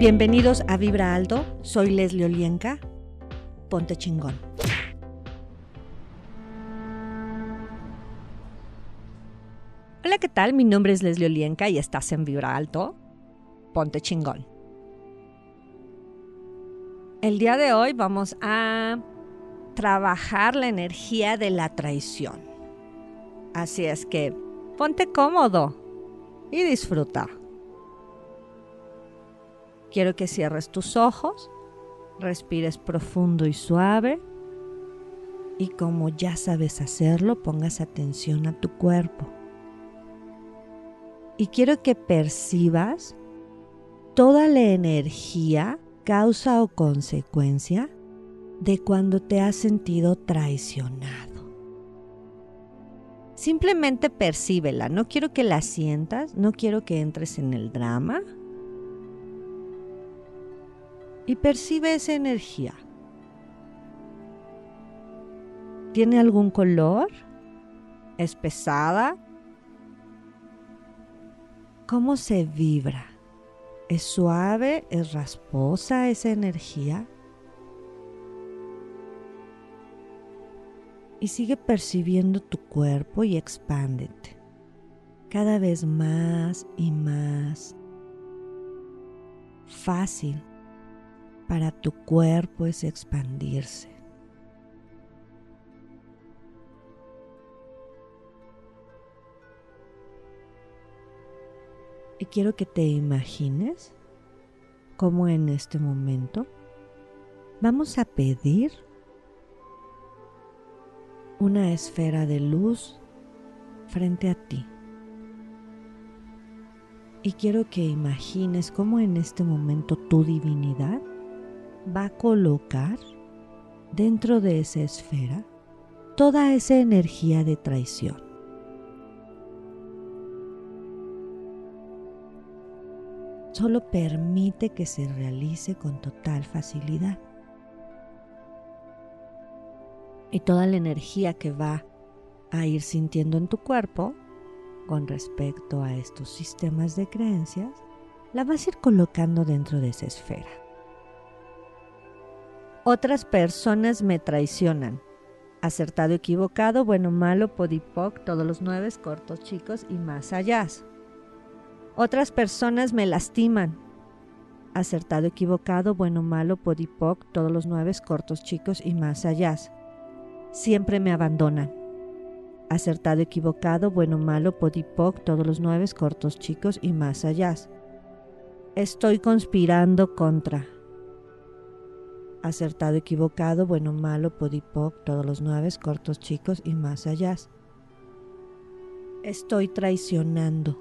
Bienvenidos a Vibra Alto, soy Leslie Olienka. Ponte chingón. Hola, ¿qué tal? Mi nombre es Leslie Olienka y estás en Vibra Alto. Ponte chingón. El día de hoy vamos a trabajar la energía de la traición. Así es que ponte cómodo y disfruta. Quiero que cierres tus ojos, respires profundo y suave y como ya sabes hacerlo, pongas atención a tu cuerpo. Y quiero que percibas toda la energía, causa o consecuencia de cuando te has sentido traicionado. Simplemente percíbela, no quiero que la sientas, no quiero que entres en el drama, y percibe esa energía. ¿Tiene algún color? ¿Es pesada? ¿Cómo se vibra? ¿Es suave? ¿Es rasposa esa energía? Y sigue percibiendo tu cuerpo y expándete cada vez más y más fácil para tu cuerpo es expandirse. Y quiero que te imagines cómo en este momento vamos a pedir una esfera de luz frente a ti. Y quiero que imagines cómo en este momento tu divinidad va a colocar dentro de esa esfera toda esa energía de traición. Solo permite que se realice con total facilidad. Y toda la energía que va a ir sintiendo en tu cuerpo con respecto a estos sistemas de creencias, la vas a ir colocando dentro de esa esfera. Otras personas me traicionan. Acertado, equivocado, bueno, malo, podipoc, todos los nueve, cortos, chicos y más allá. Otras personas me lastiman. Acertado, equivocado, bueno, malo, podipoc, todos los nueve, cortos, chicos y más allá. Siempre me abandonan. Acertado, equivocado, bueno, malo, podipoc, todos los nueve, cortos, chicos y más allá. Estoy conspirando contra acertado, equivocado, bueno, malo, podipoc, todos los nueve, cortos, chicos y más allá. Estoy traicionando.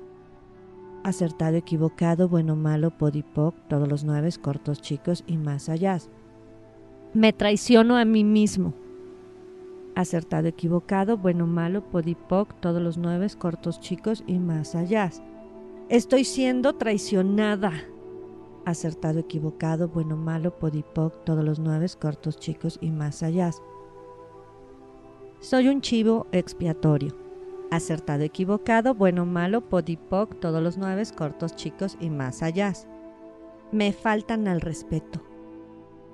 Acertado, equivocado, bueno, malo, podipoc, todos los nueve, cortos, chicos y más allá. Me traiciono a mí mismo. Acertado, equivocado, bueno, malo, podipoc, todos los nueve, cortos, chicos y más allá. Estoy siendo traicionada acertado, equivocado, bueno, malo, podipoc, todos los nueve, cortos, chicos y más allá. Soy un chivo expiatorio. Acertado, equivocado, bueno, malo, podipoc, todos los nueve, cortos, chicos y más allá. Me faltan al respeto.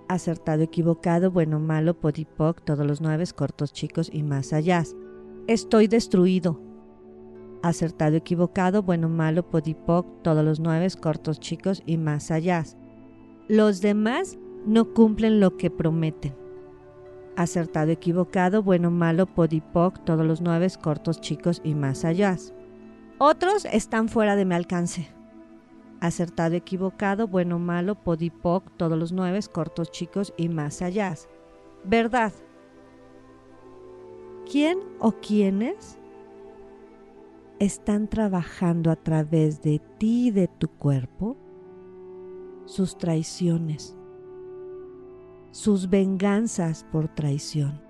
Acertado, equivocado, bueno, malo, podipoc, todos los nueve, cortos, chicos y más allá. Estoy destruido acertado, equivocado, bueno, malo, podipoc, todos los nueve, cortos, chicos y más allá. Los demás no cumplen lo que prometen. Acertado, equivocado, bueno, malo, podipoc, todos los nueve, cortos, chicos y más allá. Otros están fuera de mi alcance. Acertado, equivocado, bueno, malo, podipoc, todos los nueve, cortos, chicos y más allá. Verdad. ¿Quién o quiénes están trabajando a través de ti y de tu cuerpo sus traiciones, sus venganzas por traición,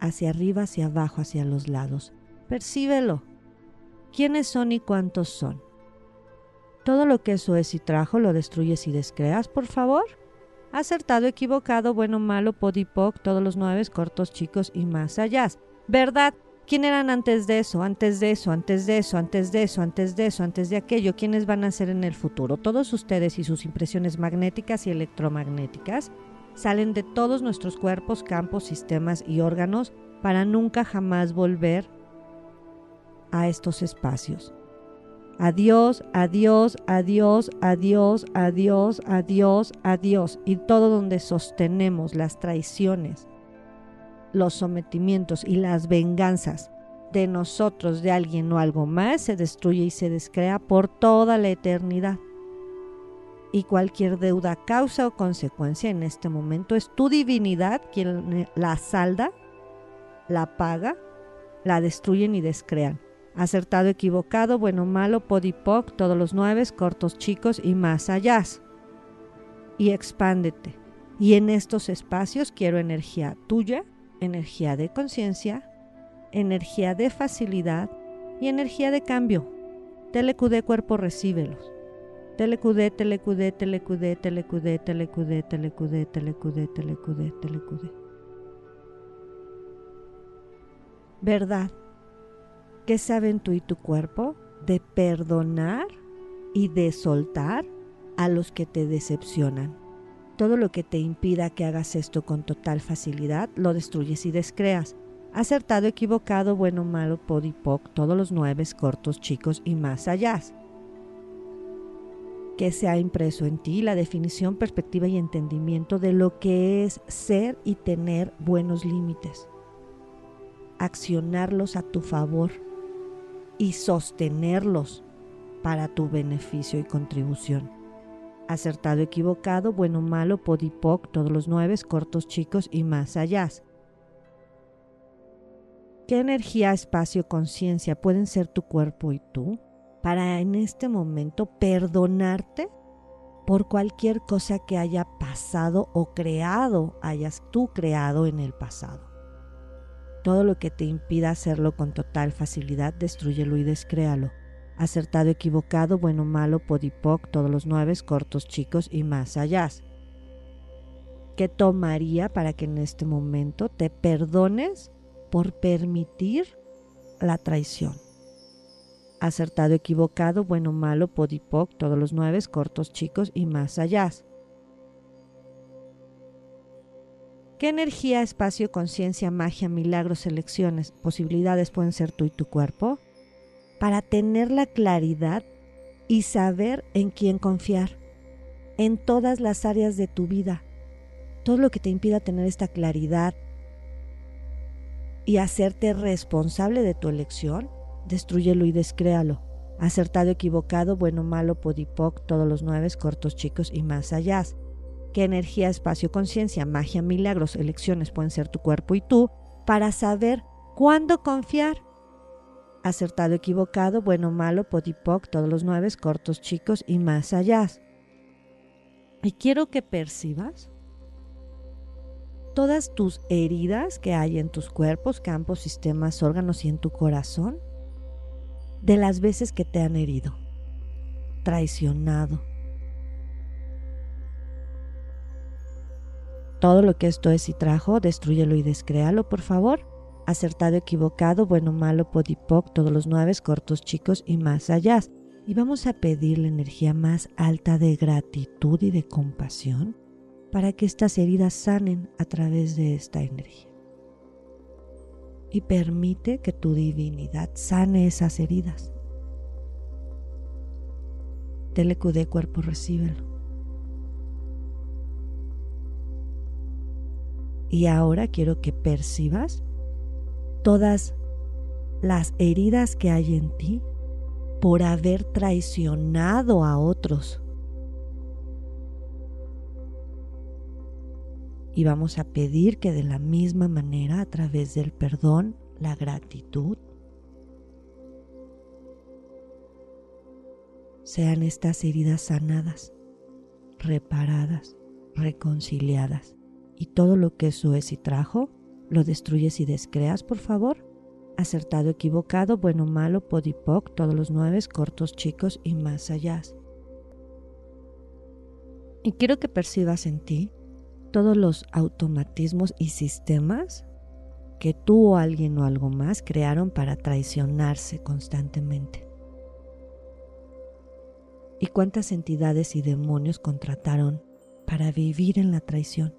hacia arriba, hacia abajo, hacia los lados. Percíbelo. ¿Quiénes son y cuántos son? Todo lo que eso es y trajo lo destruyes y descreas, por favor. Acertado, equivocado, bueno, malo, podipoc, todos los nueve, cortos, chicos y más allá. ¿Verdad? ¿Quién eran antes de eso, antes de eso, antes de eso, antes de eso, antes de eso, antes de aquello? ¿Quiénes van a ser en el futuro? Todos ustedes y sus impresiones magnéticas y electromagnéticas salen de todos nuestros cuerpos, campos, sistemas y órganos para nunca jamás volver a estos espacios. Adiós, adiós, adiós, adiós, adiós, adiós, adiós. Y todo donde sostenemos las traiciones, los sometimientos y las venganzas de nosotros, de alguien o algo más, se destruye y se descrea por toda la eternidad. Y cualquier deuda, causa o consecuencia en este momento es tu divinidad quien la salda, la paga, la destruyen y descrean. Acertado, equivocado, bueno, malo, podipoc, todos los nueve, cortos, chicos y más allá. Y expándete. Y en estos espacios quiero energía tuya, energía de conciencia, energía de facilidad y energía de cambio. Telecudé cuerpo, recíbelos. Telecudé, telecudé, telecudé, telecudé, telecudé, telecudé, telecudé, telecudé, telecudé. Verdad. ¿Qué saben tú y tu cuerpo? De perdonar y de soltar a los que te decepcionan. Todo lo que te impida que hagas esto con total facilidad, lo destruyes y descreas. Acertado, equivocado, bueno, malo, podipoc, todos los nueve, cortos, chicos y más allá. Que se ha impreso en ti la definición, perspectiva y entendimiento de lo que es ser y tener buenos límites. Accionarlos a tu favor y sostenerlos para tu beneficio y contribución acertado, equivocado, bueno, malo, podipoc, todos los nueve, cortos, chicos y más allá. ¿Qué energía, espacio, conciencia pueden ser tu cuerpo y tú para en este momento perdonarte por cualquier cosa que haya pasado o creado, hayas tú creado en el pasado? Todo lo que te impida hacerlo con total facilidad, destruyelo y descréalo acertado, equivocado, bueno, malo, podipoc, todos los nueve, cortos, chicos y más allá. ¿Qué tomaría para que en este momento te perdones por permitir la traición? Acertado, equivocado, bueno, malo, podipoc, todos los nueve, cortos, chicos y más allá. ¿Qué energía, espacio, conciencia, magia, milagros, elecciones, posibilidades pueden ser tú y tu cuerpo? Para tener la claridad y saber en quién confiar en todas las áreas de tu vida. Todo lo que te impida tener esta claridad y hacerte responsable de tu elección, destruyelo y descréalo. Acertado, equivocado, bueno, malo, podipoc, todos los nueve, cortos, chicos y más allá. ¿Qué energía, espacio, conciencia, magia, milagros, elecciones pueden ser tu cuerpo y tú para saber cuándo confiar acertado, equivocado, bueno, malo, podipoc, todos los nueve, cortos, chicos y más allá. Y quiero que percibas todas tus heridas que hay en tus cuerpos, campos, sistemas, órganos y en tu corazón, de las veces que te han herido, traicionado. Todo lo que esto es y trajo, destruyelo y descréalo, por favor acertado, equivocado, bueno, malo, podipoc, todos los nueve, cortos, chicos y más allá. Y vamos a pedir la energía más alta de gratitud y de compasión para que estas heridas sanen a través de esta energía. Y permite que tu divinidad sane esas heridas. Telecudé cuerpo, recíbelo. Y ahora quiero que percibas todas las heridas que hay en ti por haber traicionado a otros. Y vamos a pedir que de la misma manera, a través del perdón, la gratitud, sean estas heridas sanadas, reparadas, reconciliadas. Y todo lo que eso es y trajo, ¿Lo destruyes y descreas, por favor? Acertado, equivocado, bueno, malo, podipoc, todos los nueve, cortos, chicos y más allá. Y quiero que percibas en ti todos los automatismos y sistemas que tú o alguien o algo más crearon para traicionarse constantemente. ¿Y cuántas entidades y demonios contrataron para vivir en la traición?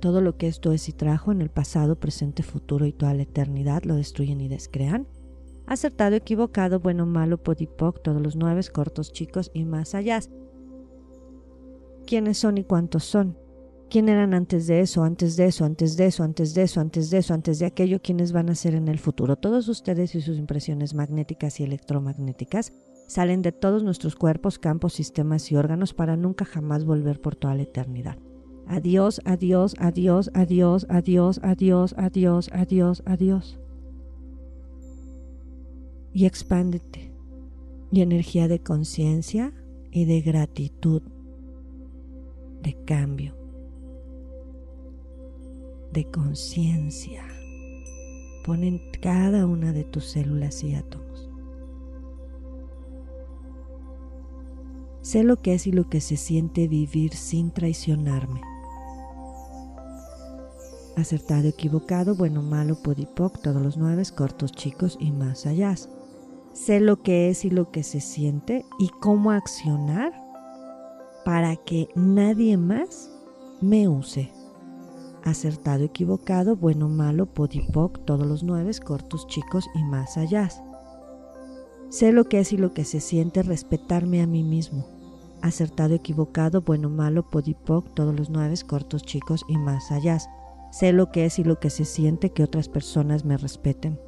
Todo lo que esto es y trajo en el pasado, presente, futuro y toda la eternidad lo destruyen y descrean. Acertado, equivocado, bueno, malo, podipoc, todos los nueve, cortos, chicos y más allá. ¿Quiénes son y cuántos son? ¿Quién eran antes de eso, antes de eso, antes de eso, antes de eso, antes de eso, antes de aquello? ¿Quiénes van a ser en el futuro? Todos ustedes y sus impresiones magnéticas y electromagnéticas salen de todos nuestros cuerpos, campos, sistemas y órganos para nunca jamás volver por toda la eternidad. Adiós, adiós, adiós, adiós, adiós, adiós, adiós, adiós, adiós. Y expándete. Y energía de conciencia y de gratitud, de cambio de conciencia. Pon en cada una de tus células y átomos. Sé lo que es y lo que se siente vivir sin traicionarme. Acertado, equivocado, bueno, malo, podipoc, todos los nueve, cortos, chicos y más allá. Sé lo que es y lo que se siente y cómo accionar para que nadie más me use acertado, equivocado, bueno, malo, podipoc, todos los nueve, cortos, chicos y más allá. Sé lo que es y lo que se siente respetarme a mí mismo. Acertado, equivocado, bueno, malo, podipoc, todos los nueve, cortos, chicos y más allá. Sé lo que es y lo que se siente que otras personas me respeten.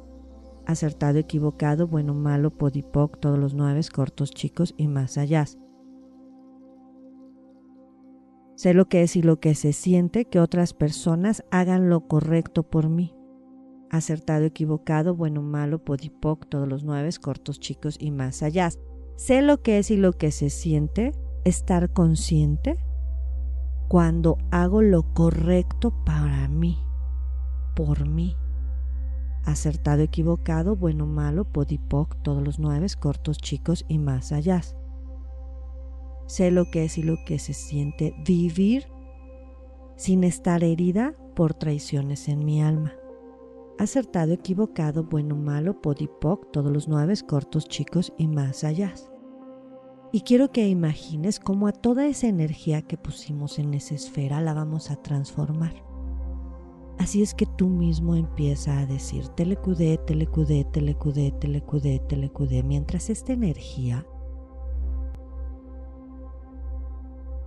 Acertado, equivocado, bueno, malo, podipoc, todos los nueve, cortos, chicos y más allá. Sé lo que es y lo que se siente que otras personas hagan lo correcto por mí. Acertado, equivocado, bueno, malo, podipoc, todos los nueve, cortos, chicos y más allá. Sé lo que es y lo que se siente estar consciente cuando hago lo correcto para mí, por mí. Acertado, equivocado, bueno, malo, podipoc, todos los nueve, cortos, chicos y más allá. Sé lo que es y lo que se siente vivir sin estar herida por traiciones en mi alma. Acertado, equivocado, bueno, malo, podipoc, todos los nueve cortos, chicos y más allá. Y quiero que imagines cómo a toda esa energía que pusimos en esa esfera la vamos a transformar. Así es que tú mismo empieza a decir telecudé, telecudé, telecudé, telecudé, telecudé, mientras esta energía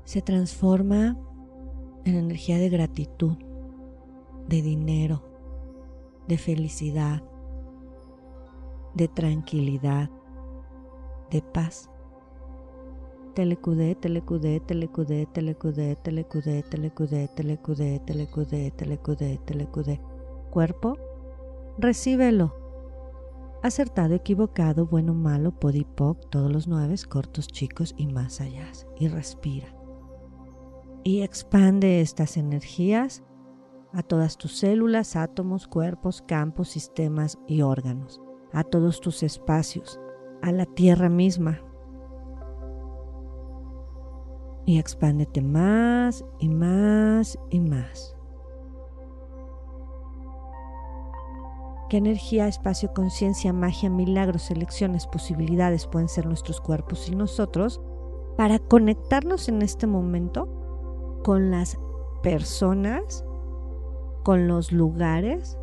se transforma en energía de gratitud, de dinero, de felicidad, de tranquilidad, de paz. Telecudé, telecudé, telecudé, telecudé, telecudé, telecudé, telecudé, telecudé, telecudé, telecudé. Cuerpo, recíbelo. Acertado, equivocado, bueno, malo, podipoc, todos los nueve, cortos, chicos y más allá. Y respira y expande estas energías a todas tus células, átomos, cuerpos, campos, sistemas y órganos, a todos tus espacios, a la tierra misma. Y expándete más y más y más. ¿Qué energía, espacio, conciencia, magia, milagros, elecciones, posibilidades pueden ser nuestros cuerpos y nosotros para conectarnos en este momento con las personas, con los lugares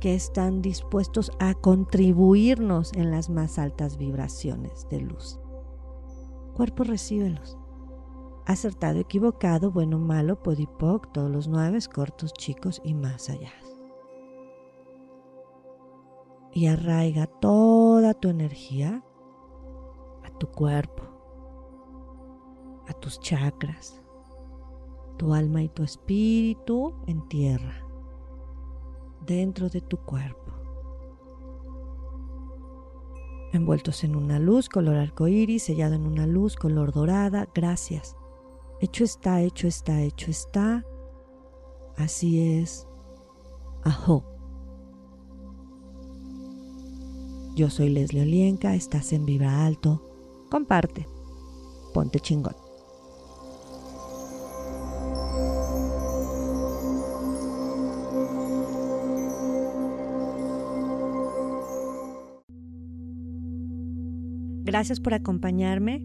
que están dispuestos a contribuirnos en las más altas vibraciones de luz. Cuerpo, recíbelos. Acertado, equivocado, bueno, malo, podipoc, todos los nueve, cortos, chicos y más allá. Y arraiga toda tu energía a tu cuerpo, a tus chakras, tu alma y tu espíritu en tierra, dentro de tu cuerpo. Envueltos en una luz color arcoíris, sellado en una luz color dorada, gracias. Hecho está, hecho está, hecho está. Así es. Ajo. Yo soy Leslie Olienka, estás en Vibra Alto. Comparte. Ponte chingón. Gracias por acompañarme.